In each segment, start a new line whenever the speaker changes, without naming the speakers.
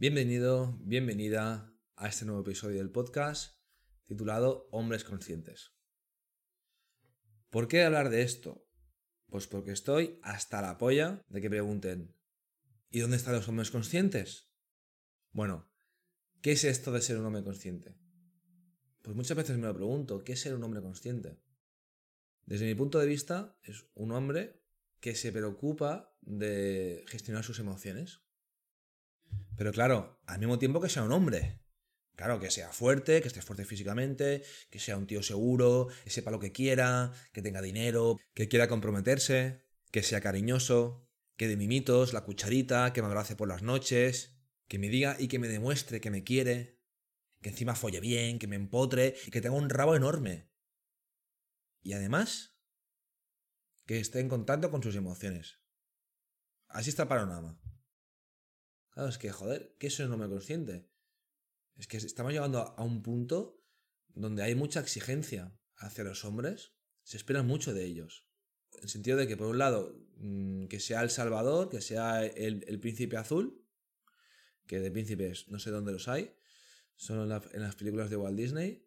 Bienvenido, bienvenida a este nuevo episodio del podcast titulado Hombres Conscientes. ¿Por qué hablar de esto? Pues porque estoy hasta la polla de que pregunten ¿y dónde están los hombres conscientes? Bueno, ¿qué es esto de ser un hombre consciente? Pues muchas veces me lo pregunto, ¿qué es ser un hombre consciente? Desde mi punto de vista, es un hombre que se preocupa de gestionar sus emociones. Pero claro, al mismo tiempo que sea un hombre. Claro, que sea fuerte, que esté fuerte físicamente, que sea un tío seguro, que sepa lo que quiera, que tenga dinero, que quiera comprometerse, que sea cariñoso, que de mimitos, la cucharita, que me abrace por las noches, que me diga y que me demuestre que me quiere, que encima folle bien, que me empotre y que tenga un rabo enorme. Y además, que esté en contacto con sus emociones. Así está el panorama. Es que, joder, ¿qué es un hombre consciente? Es que estamos llegando a un punto donde hay mucha exigencia hacia los hombres, se espera mucho de ellos. En el sentido de que, por un lado, mm, que sea el Salvador, que sea el, príncipe azul, que de príncipes no sé dónde los hay, son en las películas de Walt Disney,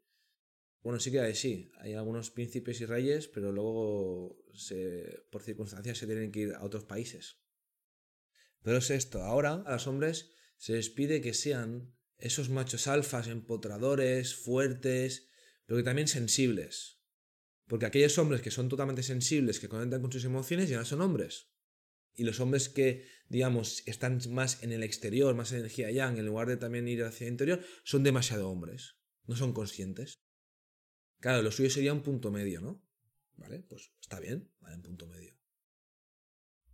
bueno, sí que hay, sí, hay algunos príncipes y reyes, pero luego por circunstancias se tienen que ir a otros países. Pero es esto, ahora a los hombres se les pide que sean esos machos alfas, empotradores, fuertes, pero que también sensibles. Porque aquellos hombres que son totalmente sensibles, que conectan con sus emociones, ya no son hombres. Y los hombres que, digamos, están más en el exterior, más energía yang, en lugar de también ir hacia el interior, son demasiado hombres. No son conscientes. Claro, lo suyo sería un punto medio, ¿no? ¿Vale? Pues está bien, vale, un punto medio.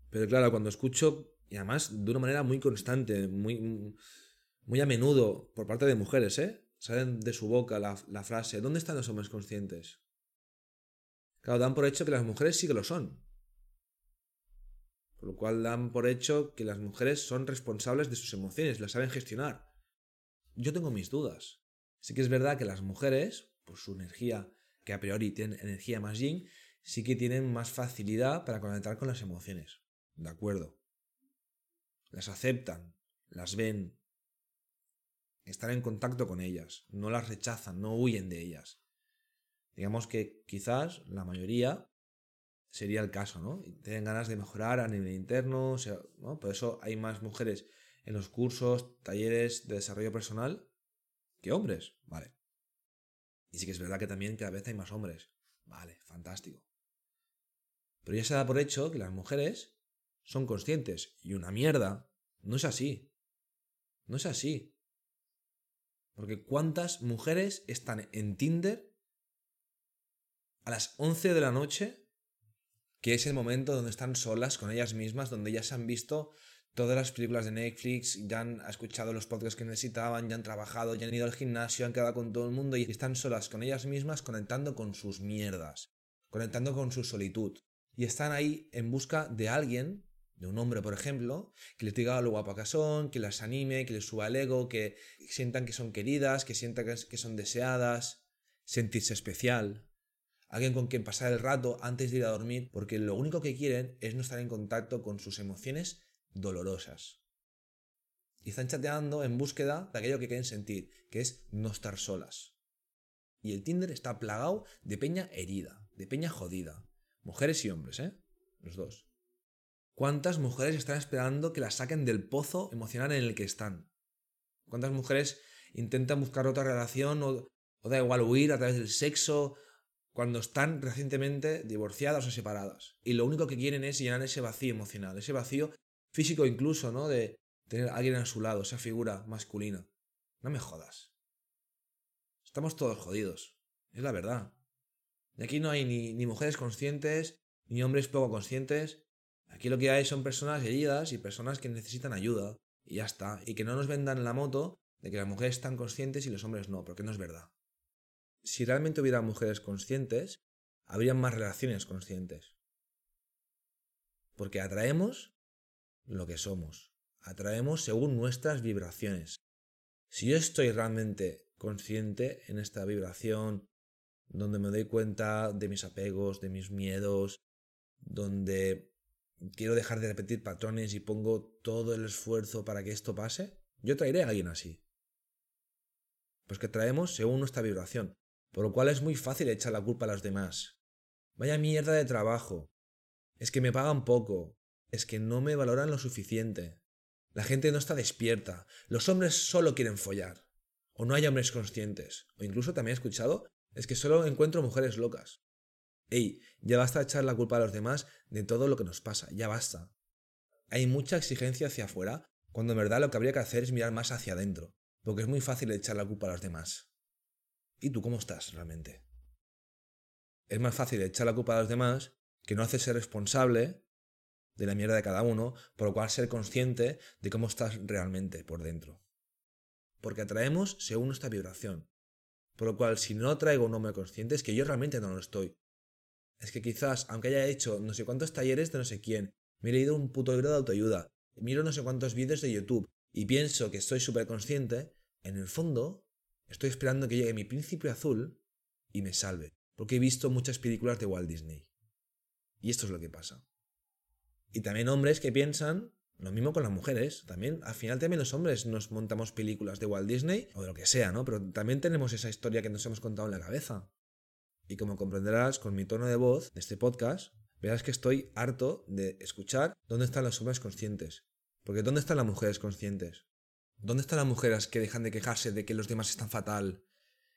Pero claro, cuando escucho, y además de una manera muy constante, muy, muy a menudo, por parte de mujeres, ¿eh? Salen de su boca la, la frase, ¿dónde están los hombres conscientes? Claro, dan por hecho que las mujeres sí que lo son. Por lo cual dan por hecho que las mujeres son responsables de sus emociones, las saben gestionar. Yo tengo mis dudas. Sí que es verdad que las mujeres, por su energía, que a priori tienen energía más yin, sí que tienen más facilidad para conectar con las emociones. De acuerdo. Las aceptan, las ven, están en contacto con ellas, no las rechazan, no huyen de ellas. Digamos que quizás la mayoría sería el caso, ¿no? Tienen ganas de mejorar a nivel interno, o sea. Por eso hay más mujeres en los cursos, talleres de desarrollo personal que hombres, ¿vale? Y sí que es verdad que también cada vez hay más hombres. Vale, fantástico. Pero ya se da por hecho que las mujeres son conscientes. Y una mierda. No es así. No es así. Porque ¿cuántas mujeres están en Tinder a las 11 de la noche? Que es el momento donde están solas con ellas mismas, donde ya se han visto todas las películas de Netflix, ya han escuchado los podcasts que necesitaban, ya han trabajado, ya han ido al gimnasio, han quedado con todo el mundo y están solas con ellas mismas conectando con sus mierdas, conectando con su solitud. Y están ahí en busca de alguien, de un hombre por ejemplo, que les diga lo guapa que son, que las anime, que les suba el ego, que sientan que son queridas, que sientan que son deseadas, sentirse especial. Alguien con quien pasar el rato antes de ir a dormir, porque lo único que quieren es no estar en contacto con sus emociones dolorosas. Y están chateando en búsqueda de aquello que quieren sentir, que es no estar solas. Y el Tinder está plagado de peña herida, de peña jodida. Mujeres y hombres, ¿eh? Los dos. ¿Cuántas mujeres están esperando que las saquen del pozo emocional en el que están? ¿Cuántas mujeres intentan buscar otra relación o, da igual huir a través del sexo cuando están recientemente divorciadas o separadas? Y lo único que quieren es llenar ese vacío emocional, ese vacío físico incluso, ¿no? De tener a alguien a su lado, esa figura masculina. No me jodas. Estamos todos jodidos. Es la verdad. Y aquí no hay ni, ni mujeres conscientes, ni hombres poco conscientes. Aquí lo que hay son personas heridas y personas que necesitan ayuda. Y ya está. Y que no nos vendan la moto de que las mujeres están conscientes y los hombres no, porque no es verdad. Si realmente hubiera mujeres conscientes, habrían más relaciones conscientes. Porque atraemos lo que somos. Atraemos según nuestras vibraciones. Si yo estoy realmente consciente en esta vibración, donde me doy cuenta de mis apegos, de mis miedos, donde quiero dejar de repetir patrones y pongo todo el esfuerzo para que esto pase, Yo traeré a alguien así. Pues que traemos según nuestra vibración, por lo cual es muy fácil echar la culpa a los demás. Vaya mierda de trabajo. Es que me pagan poco. Es que no me valoran lo suficiente. La gente no está despierta. Los hombres solo quieren follar. O no hay hombres conscientes. O incluso también he escuchado, es que solo encuentro mujeres locas. Ey, ya basta de echar la culpa a los demás de todo lo que nos pasa, ya basta. Hay mucha exigencia hacia afuera, cuando en verdad lo que habría que hacer es mirar más hacia adentro, porque es muy fácil echar la culpa a los demás. ¿Y tú cómo estás realmente? Es más fácil echar la culpa a los demás que no hacerse responsable de la mierda de cada uno, por lo cual ser consciente de cómo estás realmente por dentro. Porque atraemos según nuestra vibración. Por lo cual, si no traigo un hombre consciente, es que yo realmente no lo estoy. Es que quizás, aunque haya hecho no sé cuántos talleres de no sé quién, me he leído un puto libro de autoayuda, miro no sé cuántos vídeos de YouTube y pienso que estoy súper consciente, en el fondo estoy esperando que llegue mi príncipe azul y me salve. Porque he visto muchas películas de Walt Disney. Y esto es lo que pasa. Y también hombres que piensan lo mismo con las mujeres. También, al final también los hombres nos montamos películas de Walt Disney o de lo que sea, ¿no? Pero también tenemos esa historia que nos hemos contado en la cabeza. Y como comprenderás con mi tono de voz de este podcast, verás que estoy harto de escuchar dónde están los hombres conscientes. Porque ¿dónde están las mujeres conscientes? ¿Dónde están las mujeres que dejan de quejarse de que los demás están fatal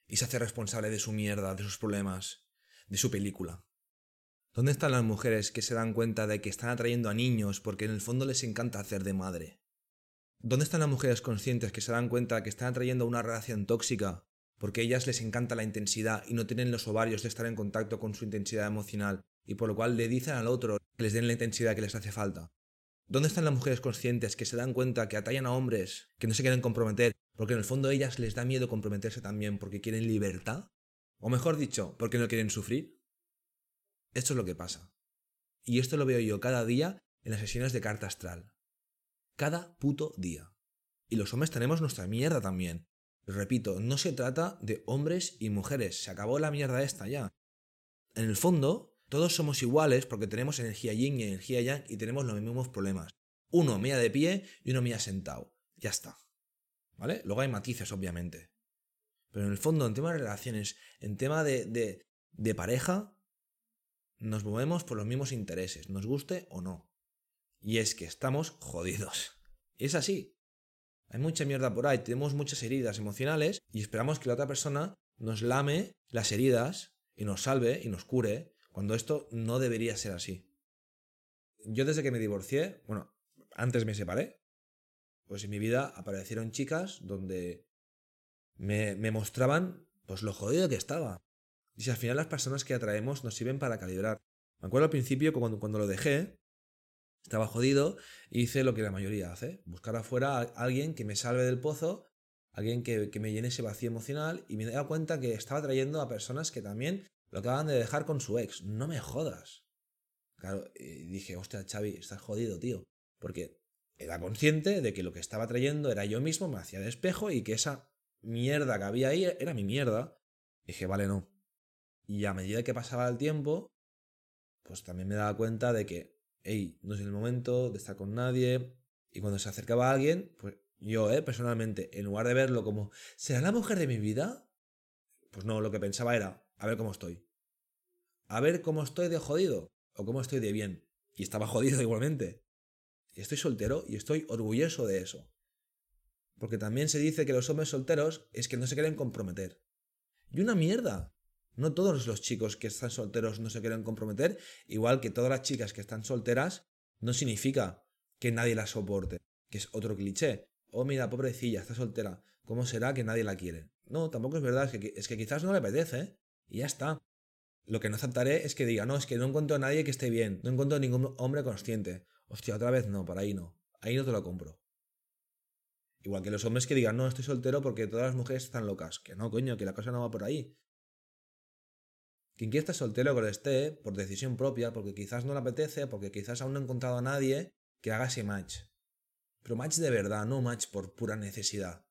y se hace responsable de su mierda, de sus problemas, de su película? ¿Dónde están las mujeres que se dan cuenta de que están atrayendo a niños porque en el fondo les encanta hacer de madre? ¿Dónde están las mujeres conscientes que se dan cuenta que están atrayendo una relación tóxica porque a ellas les encanta la intensidad y no tienen los ovarios de estar en contacto con su intensidad emocional y por lo cual le dicen al otro que les den la intensidad que les hace falta? ¿Dónde están las mujeres conscientes que se dan cuenta que atallan a hombres que no se quieren comprometer porque en el fondo a ellas les da miedo comprometerse también porque quieren libertad? O mejor dicho, porque no quieren sufrir. Esto es lo que pasa. Y esto lo veo yo cada día en las sesiones de carta astral. Cada puto día. Y los hombres tenemos nuestra mierda también. Repito, no se trata de hombres y mujeres. Se acabó la mierda esta ya. En el fondo, todos somos iguales porque tenemos energía yin y energía yang y tenemos los mismos problemas. Uno mía de pie y uno mía sentado. Ya está. ¿Vale? Luego hay matices, obviamente. Pero en el fondo, en tema de relaciones, en tema de, de, de pareja, nos movemos por los mismos intereses, nos guste o no. Y es que estamos jodidos. Es así. Hay mucha mierda por ahí, tenemos muchas heridas emocionales y esperamos que la otra persona nos lame las heridas y nos salve y nos cure, cuando esto no debería ser así. Yo desde que me divorcié, bueno, antes me separé, pues en mi vida aparecieron chicas donde me, me mostraban pues lo jodido que estaba. Y si al final las personas que atraemos nos sirven para calibrar. Me acuerdo al principio cuando, cuando lo dejé, estaba jodido y hice lo que la mayoría hace, buscar afuera a alguien que me salve del pozo, alguien que, que me llene ese vacío emocional y me he dado cuenta que estaba trayendo a personas que también lo acaban de dejar con su ex. No me jodas. Claro, dije, hostia, Xavi, estás jodido, tío. Porque era consciente de que lo que estaba trayendo era yo mismo, me hacía de espejo y que esa mierda que había ahí era mi mierda. dije, vale, no. Y a medida que pasaba el tiempo, pues también me daba cuenta de que, hey, no es el momento de estar con nadie. Y cuando se acercaba a alguien, pues yo, eh, personalmente, en lugar de verlo como, ¿será la mujer de mi vida? Pues no, lo que pensaba era, a ver cómo estoy. A ver cómo estoy de jodido o cómo estoy de bien. Y estaba jodido igualmente. Y estoy soltero y estoy orgulloso de eso. Porque también se dice que los hombres solteros es que no se quieren comprometer. Y una mierda. No todos los chicos que están solteros no se quieren comprometer, igual que todas las chicas que están solteras, no significa que nadie la soporte, que es otro cliché. Oh, mira, pobrecilla, está soltera, ¿cómo será que nadie la quiere? No, tampoco es verdad, es que, es que quizás no le apetece, y ya está. Lo que no aceptaré es que diga, no, es que no encuentro a nadie que esté bien, no encuentro a ningún hombre consciente. Hostia, otra vez no, por ahí no. Ahí no te lo compro. Igual que los hombres que digan, no, estoy soltero porque todas las mujeres están locas. Que no, coño, que la cosa no va por ahí. Quien quiera estar soltero que lo esté, por decisión propia, porque quizás no le apetece, porque quizás aún no ha encontrado a nadie que haga ese match. Pero match de verdad, no match por pura necesidad.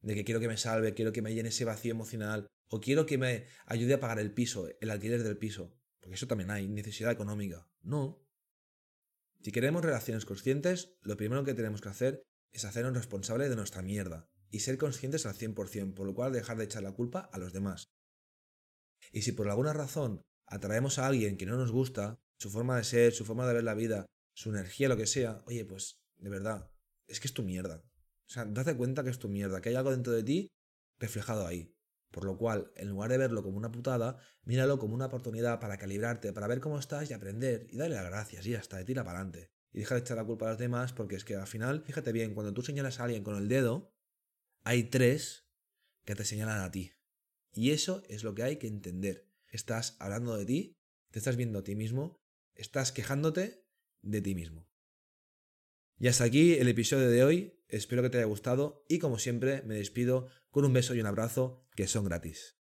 De que quiero que me salve, quiero que me llene ese vacío emocional, o quiero que me ayude a pagar el piso, el alquiler del piso. Porque eso también hay, necesidad económica. No. Si queremos relaciones conscientes, lo primero que tenemos que hacer es hacernos responsables de nuestra mierda y ser conscientes al 100%, por lo cual dejar de echar la culpa a los demás. Y si por alguna razón atraemos a alguien que no nos gusta, su forma de ser, su forma de ver la vida, su energía, lo que sea, oye, pues de verdad, es que es tu mierda. O sea, date cuenta que es tu mierda, que hay algo dentro de ti reflejado ahí. Por lo cual, en lugar de verlo como una putada, míralo como una oportunidad para calibrarte, para ver cómo estás y aprender y darle las gracias y hasta de tira para adelante. Y deja de echar la culpa a los demás porque es que al final, fíjate bien, cuando tú señalas a alguien con el dedo, hay tres que te señalan a ti. Y eso es lo que hay que entender. Estás hablando de ti, te estás viendo a ti mismo, estás quejándote de ti mismo. Y hasta aquí el episodio de hoy. Espero que te haya gustado y como siempre me despido con un beso y un abrazo que son gratis.